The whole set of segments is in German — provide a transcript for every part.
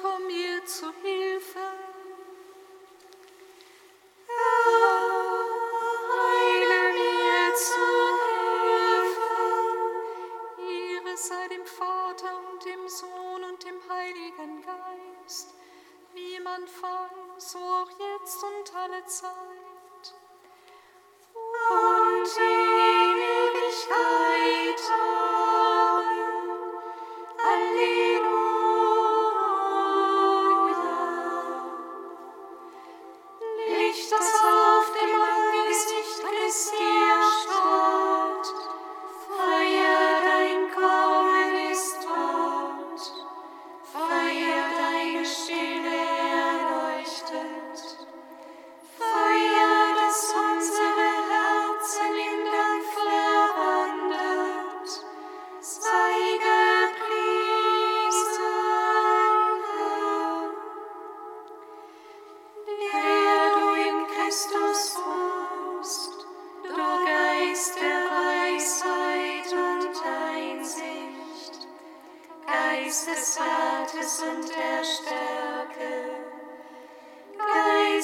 komm mir zu Hilfe. Heile mir zu Hilfe. Ehre sei dem Vater und dem Sohn und dem Heiligen Geist, wie man Anfang, so auch jetzt und alle Zeit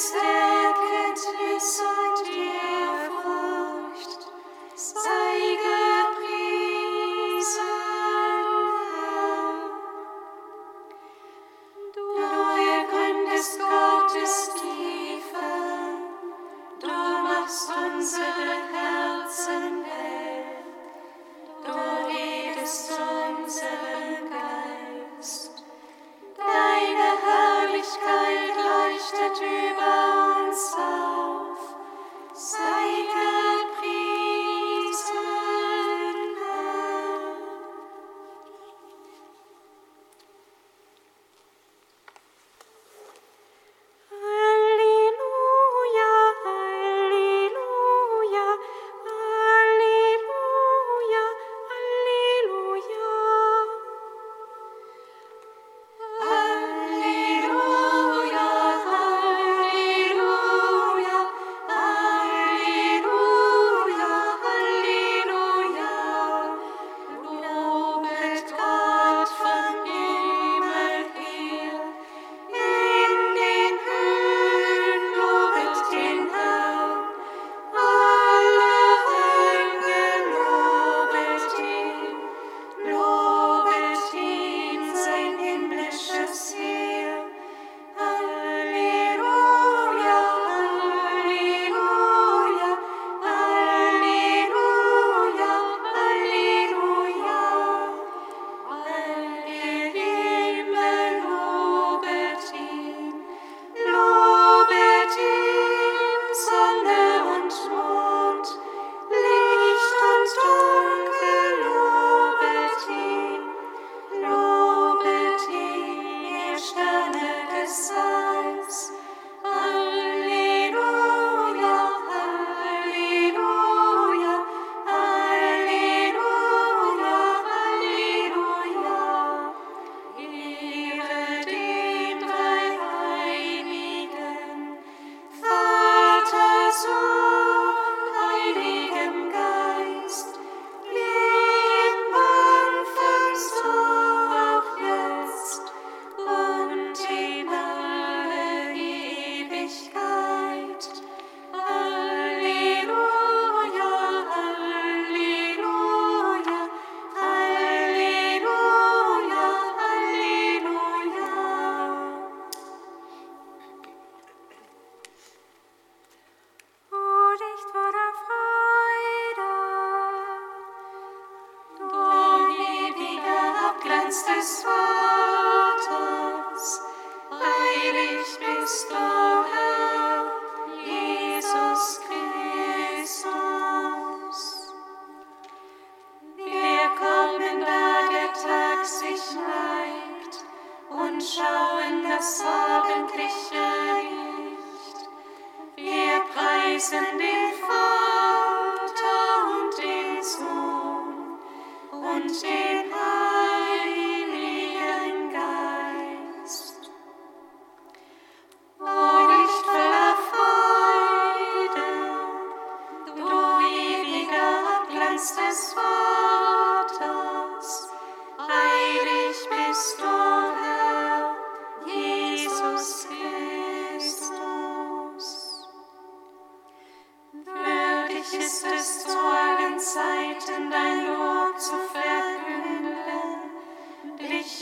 stay.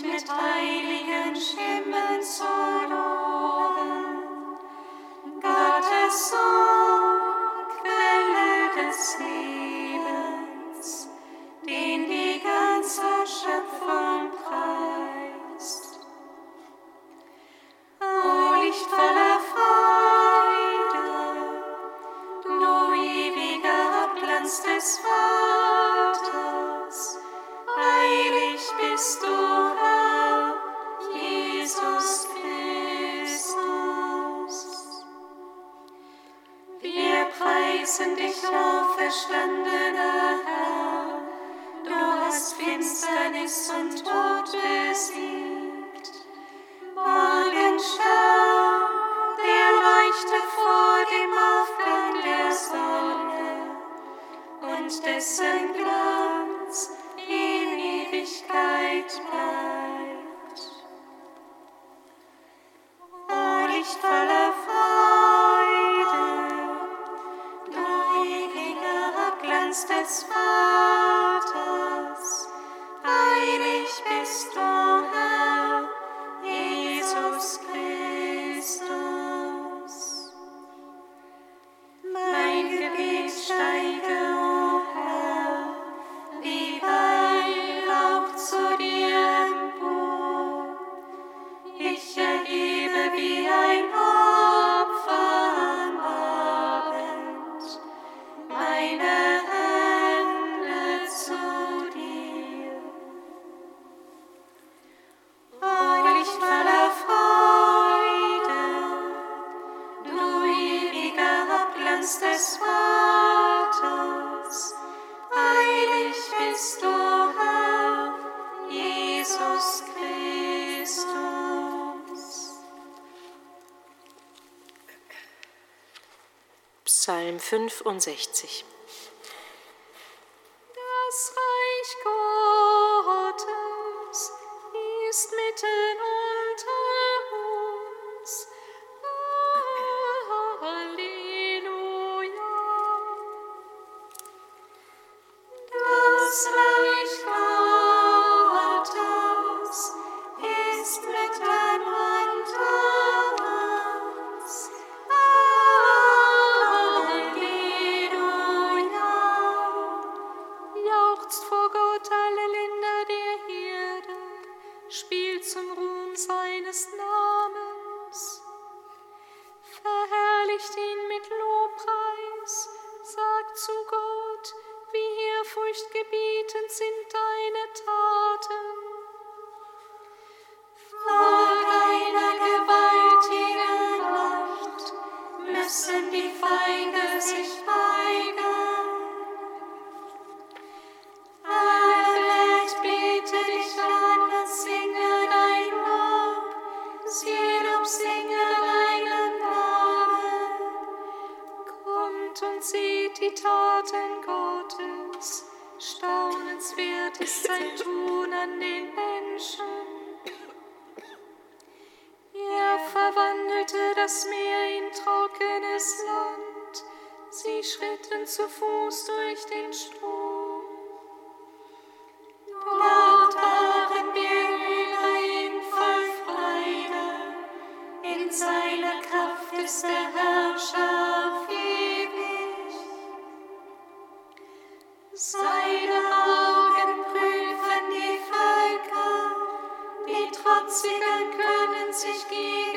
mit heiligen Stimmen zu loben. 65. zu Fuß durch den Strom. Dort waren wir über voll Freude, in seiner Kraft ist der Herrscher auf ewig. Seine Augen prüfen die Völker, die Trotzigen können sich geben.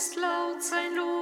es laut sein Lob.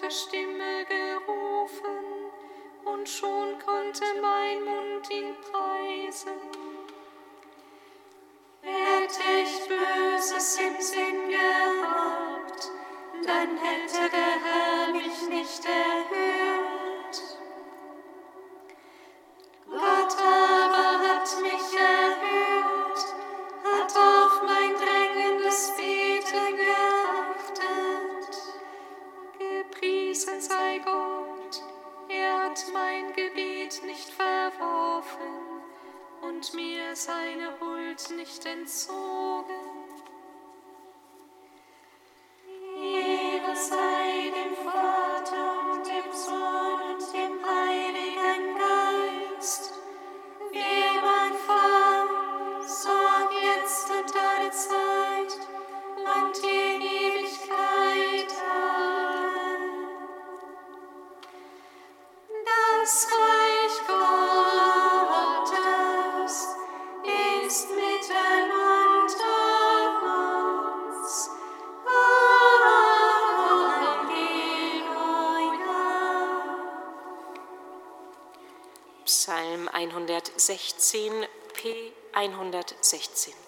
laute Stimme gerufen, und schon konnte mein Mund ihn preisen. 16 P 116.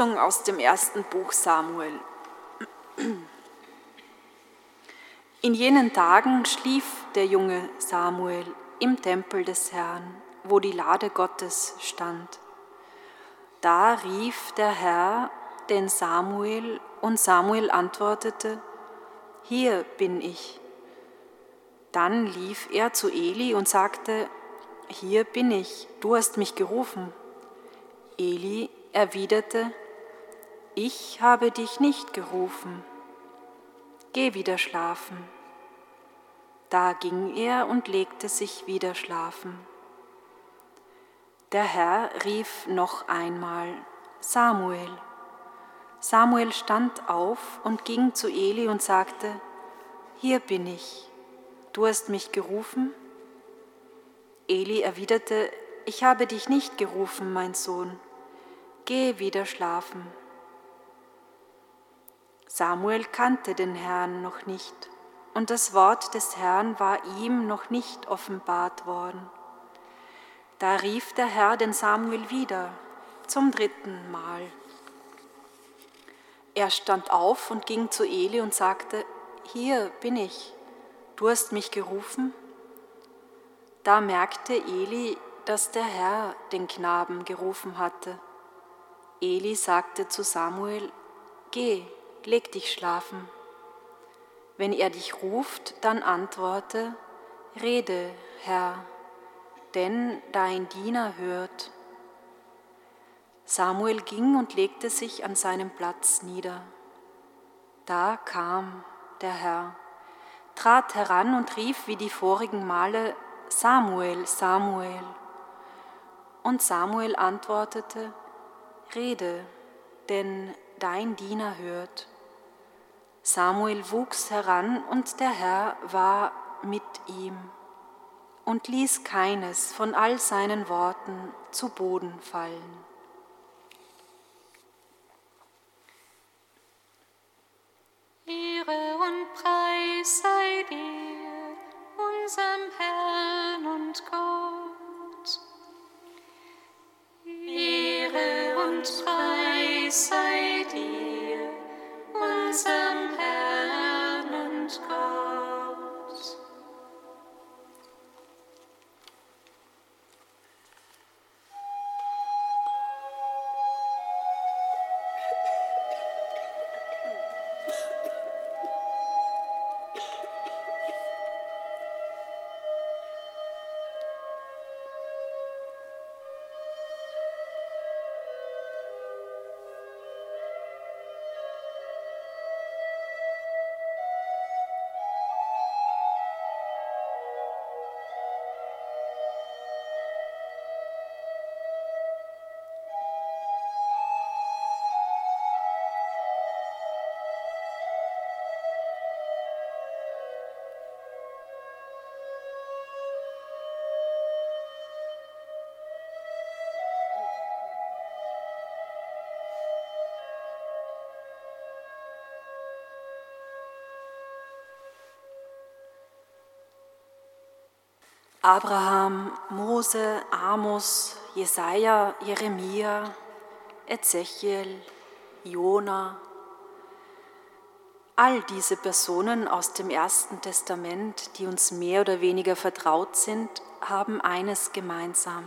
Lesung aus dem ersten Buch Samuel. In jenen Tagen schlief der junge Samuel im Tempel des Herrn, wo die Lade Gottes stand. Da rief der Herr den Samuel, und Samuel antwortete, Hier bin ich. Dann lief er zu Eli und sagte, Hier bin ich, du hast mich gerufen. Eli erwiderte, Ich habe dich nicht gerufen. Geh wieder schlafen. Da ging er und legte sich wieder schlafen. Der Herr rief noch einmal, Samuel. Samuel stand auf und ging zu Eli und sagte, Hier bin ich. Du hast mich gerufen? Eli erwiderte, Ich habe dich nicht gerufen, mein Sohn. Geh wieder schlafen. Samuel kannte den Herrn noch nicht, und das Wort des Herrn war ihm noch nicht offenbart worden. Da rief der Herr den Samuel wieder, zum dritten Mal. Er stand auf und ging zu Eli und sagte, Hier bin ich, du hast mich gerufen? Da merkte Eli, dass der Herr den Knaben gerufen hatte. Eli sagte zu Samuel, Geh, leg dich schlafen. Wenn er dich ruft, dann antworte, Rede, Herr, denn dein Diener hört. Samuel ging und legte sich an seinem Platz nieder. Da kam der Herr, trat heran und rief wie die vorigen Male, Samuel, Samuel. Und Samuel antwortete, Rede, denn dein Diener hört. Samuel wuchs heran und der Herr war mit ihm und ließ keines von all seinen Worten zu Boden fallen. Ehre und Preis sei dir, unserem Herrn und Gott. Ehre und Preis sei dir, unserem Abraham, Mose, Amos, Jesaja, Jeremia, Ezechiel, Jona. All diese Personen aus dem Ersten Testament, die uns mehr oder weniger vertraut sind, haben eines gemeinsam.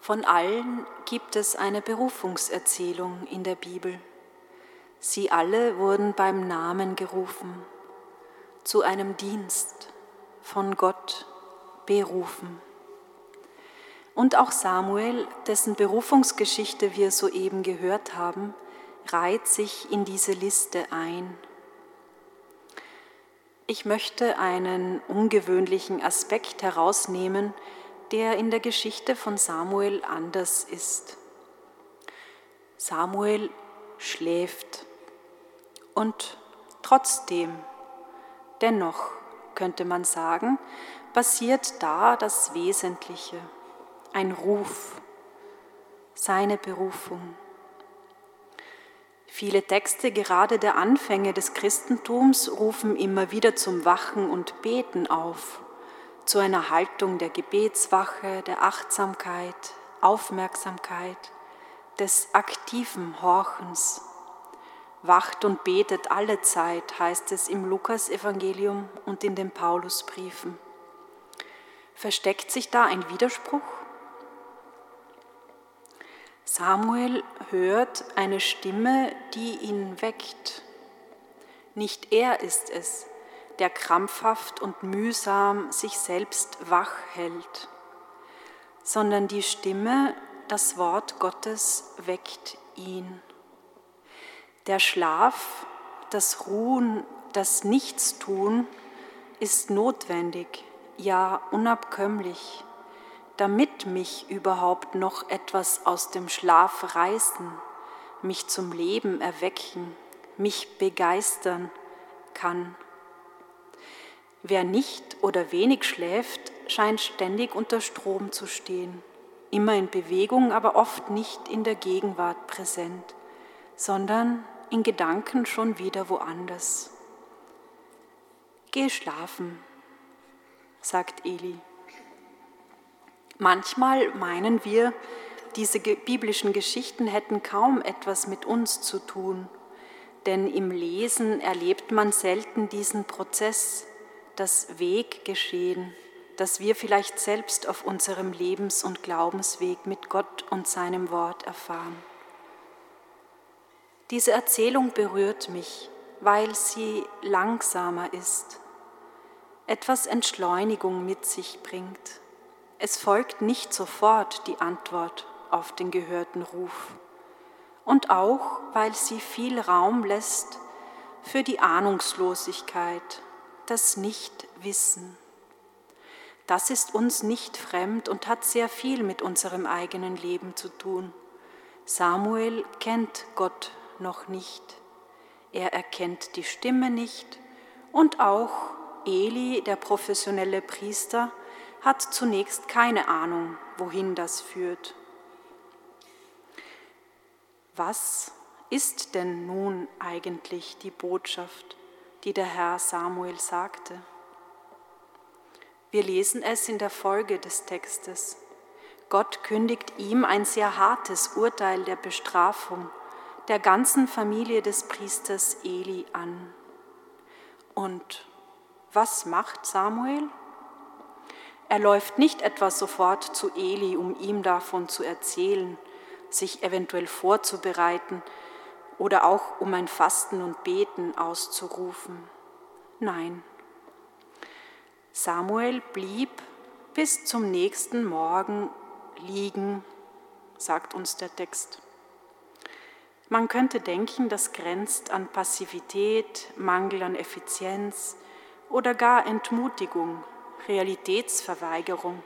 Von allen gibt es eine Berufungserzählung in der Bibel. Sie alle wurden beim Namen gerufen, zu einem Dienst von Gott berufen. Und auch Samuel, dessen Berufungsgeschichte wir soeben gehört haben, reiht sich in diese Liste ein. Ich möchte einen ungewöhnlichen Aspekt herausnehmen, der in der Geschichte von Samuel anders ist. Samuel schläft und trotzdem, dennoch könnte man sagen, passiert da das Wesentliche, ein Ruf, seine Berufung. Viele Texte, gerade der Anfänge des Christentums, rufen immer wieder zum Wachen und Beten auf, zu einer Haltung der Gebetswache, der Achtsamkeit, Aufmerksamkeit, des aktiven Horchens. Wacht und betet alle Zeit, heißt es im Lukasevangelium und in den Paulusbriefen. Versteckt sich da ein Widerspruch? Samuel hört eine Stimme, die ihn weckt. Nicht er ist es, der krampfhaft und mühsam sich selbst wach hält, sondern die Stimme, das Wort Gottes weckt ihn. Der Schlaf, das Ruhen, das Nichtstun ist notwendig ja unabkömmlich, damit mich überhaupt noch etwas aus dem Schlaf reißen, mich zum Leben erwecken, mich begeistern kann. Wer nicht oder wenig schläft, scheint ständig unter Strom zu stehen, immer in Bewegung, aber oft nicht in der Gegenwart präsent, sondern in Gedanken schon wieder woanders. Geh schlafen, sagt Eli. Manchmal meinen wir, diese biblischen Geschichten hätten kaum etwas mit uns zu tun, denn im Lesen erlebt man selten diesen Prozess, das Weggeschehen, das wir vielleicht selbst auf unserem Lebens- und Glaubensweg mit Gott und seinem Wort erfahren. Diese Erzählung berührt mich, weil sie langsamer ist etwas Entschleunigung mit sich bringt. Es folgt nicht sofort die Antwort auf den gehörten Ruf. Und auch, weil sie viel Raum lässt für die Ahnungslosigkeit, das Nichtwissen. Das ist uns nicht fremd und hat sehr viel mit unserem eigenen Leben zu tun. Samuel kennt Gott noch nicht. Er erkennt die Stimme nicht und auch Eli, der professionelle Priester, hat zunächst keine Ahnung, wohin das führt. Was ist denn nun eigentlich die Botschaft, die der Herr Samuel sagte? Wir lesen es in der Folge des Textes. Gott kündigt ihm ein sehr hartes Urteil der Bestrafung der ganzen Familie des Priesters Eli an. Und was macht Samuel? Er läuft nicht etwa sofort zu Eli, um ihm davon zu erzählen, sich eventuell vorzubereiten oder auch um ein Fasten und Beten auszurufen. Nein. Samuel blieb bis zum nächsten Morgen liegen, sagt uns der Text. Man könnte denken, das grenzt an Passivität, Mangel an Effizienz oder gar Entmutigung, Realitätsverweigerung,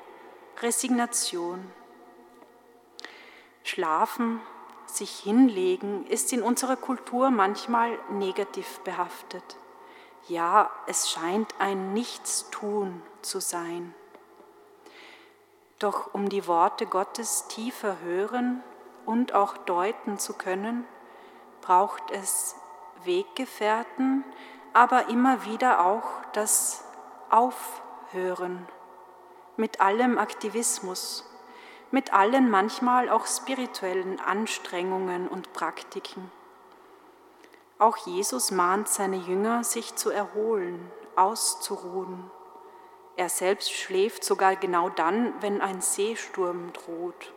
Resignation. Schlafen, sich hinlegen, ist in unserer Kultur manchmal negativ behaftet. Ja, es scheint ein Nichtstun zu sein. Doch um die Worte Gottes tiefer hören und auch deuten zu können, braucht es Weggefährten, aber immer wieder auch das Aufhören mit allem Aktivismus, mit allen manchmal auch spirituellen Anstrengungen und Praktiken. Auch Jesus mahnt seine Jünger, sich zu erholen, auszuruhen er selbst schläft sogar genau dann, wenn ein Seesturm droht.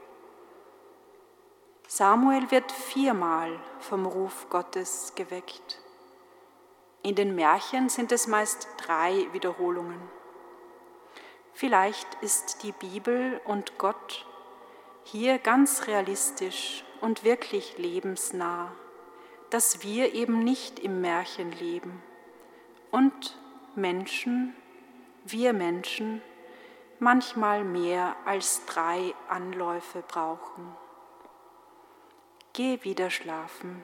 Samuel wird viermal vom Ruf Gottes geweckt. In den Märchen sind es meist drei Wiederholungen. Vielleicht ist die Bibel und Gott hier ganz realistisch und wirklich lebensnah, dass wir eben nicht im Märchen leben und Menschen wir Menschen manchmal mehr als drei Anläufe brauchen. Geh wieder schlafen.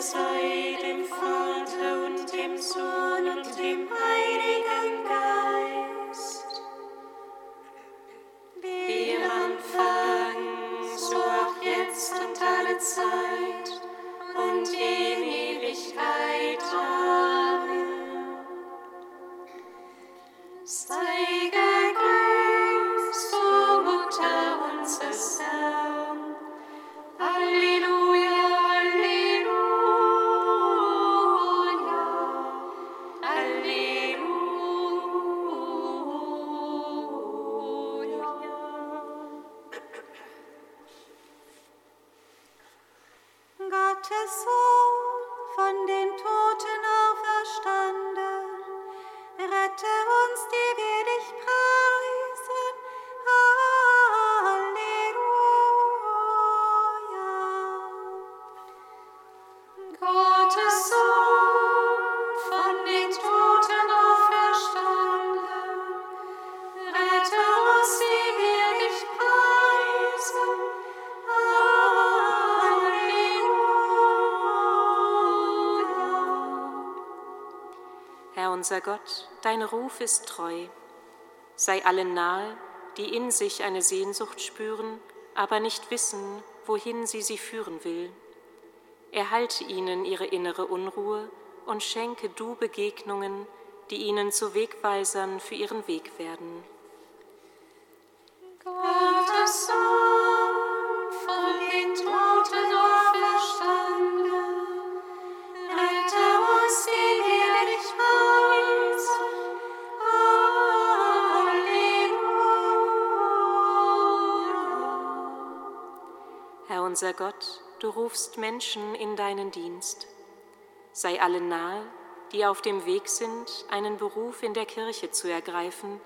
sei dem Vater und dem Sohn unser Gott, dein Ruf ist treu. Sei allen nahe, die in sich eine Sehnsucht spüren, aber nicht wissen, wohin sie sie führen will. Erhalte ihnen ihre innere Unruhe und schenke du Begegnungen, die ihnen zu Wegweisern für ihren Weg werden. Unser Gott, du rufst Menschen in deinen Dienst. Sei allen nahe, die auf dem Weg sind, einen Beruf in der Kirche zu ergreifen,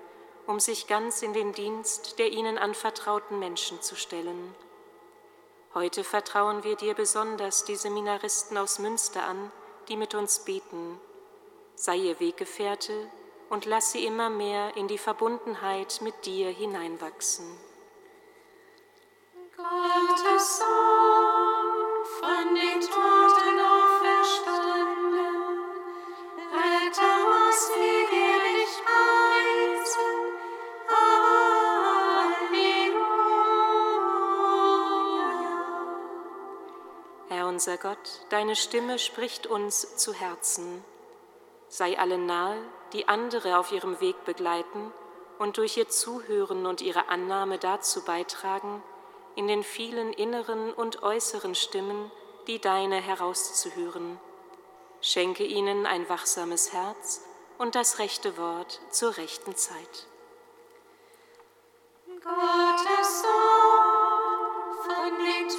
um sich ganz in den Dienst der ihnen anvertrauten Menschen zu stellen. Heute vertrauen wir dir besonders die Seminaristen aus Münster an, die mit uns beten. Sei ihr Weggefährte und lass sie immer mehr in die Verbundenheit mit dir hineinwachsen. Gottes Sohn, von den Toten auferstanden, rette uns, die wir dich preisen. Halleluja. Herr unser Gott, deine Stimme spricht uns zu Herzen. Sei allen nahe, die andere auf ihrem Weg begleiten und durch ihr Zuhören und ihre Annahme dazu beitragen, in den vielen inneren und äußeren Stimmen die deine herauszuhören. Schenke ihnen ein wachsames Herz und das rechte Wort zur rechten Zeit. Gottes Sohn, von den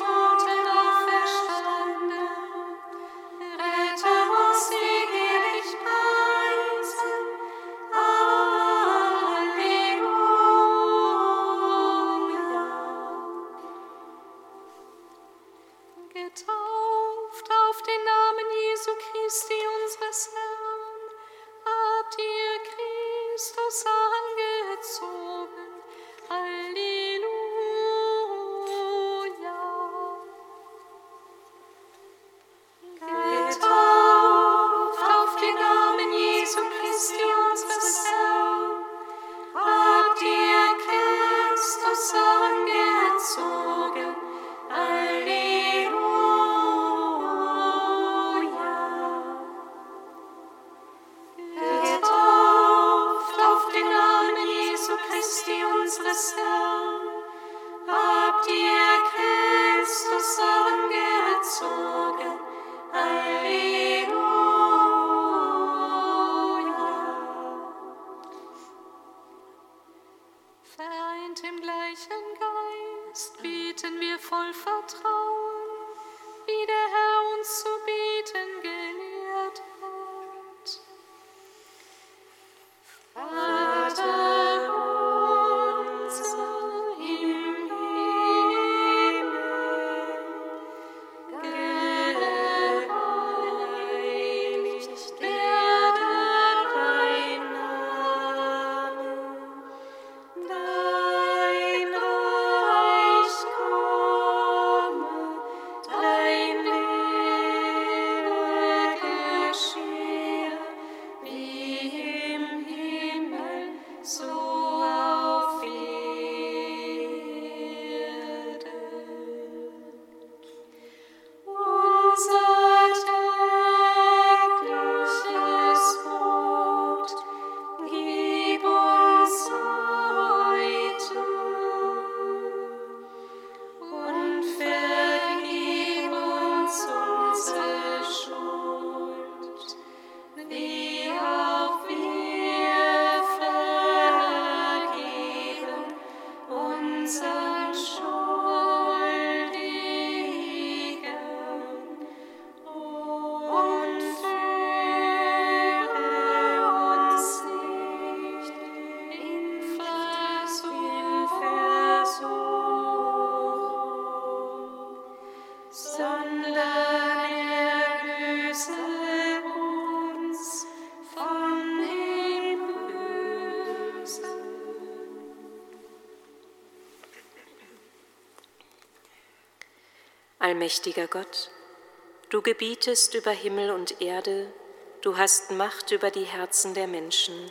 Allmächtiger Gott, du gebietest über Himmel und Erde, du hast Macht über die Herzen der Menschen.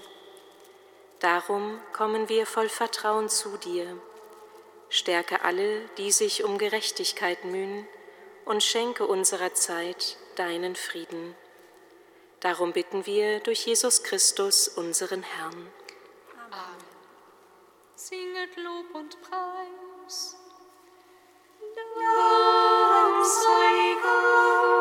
Darum kommen wir voll Vertrauen zu dir. Stärke alle, die sich um Gerechtigkeit mühen, und schenke unserer Zeit deinen Frieden. Darum bitten wir durch Jesus Christus, unseren Herrn. Singet Lob und Preis. Dank Psycho.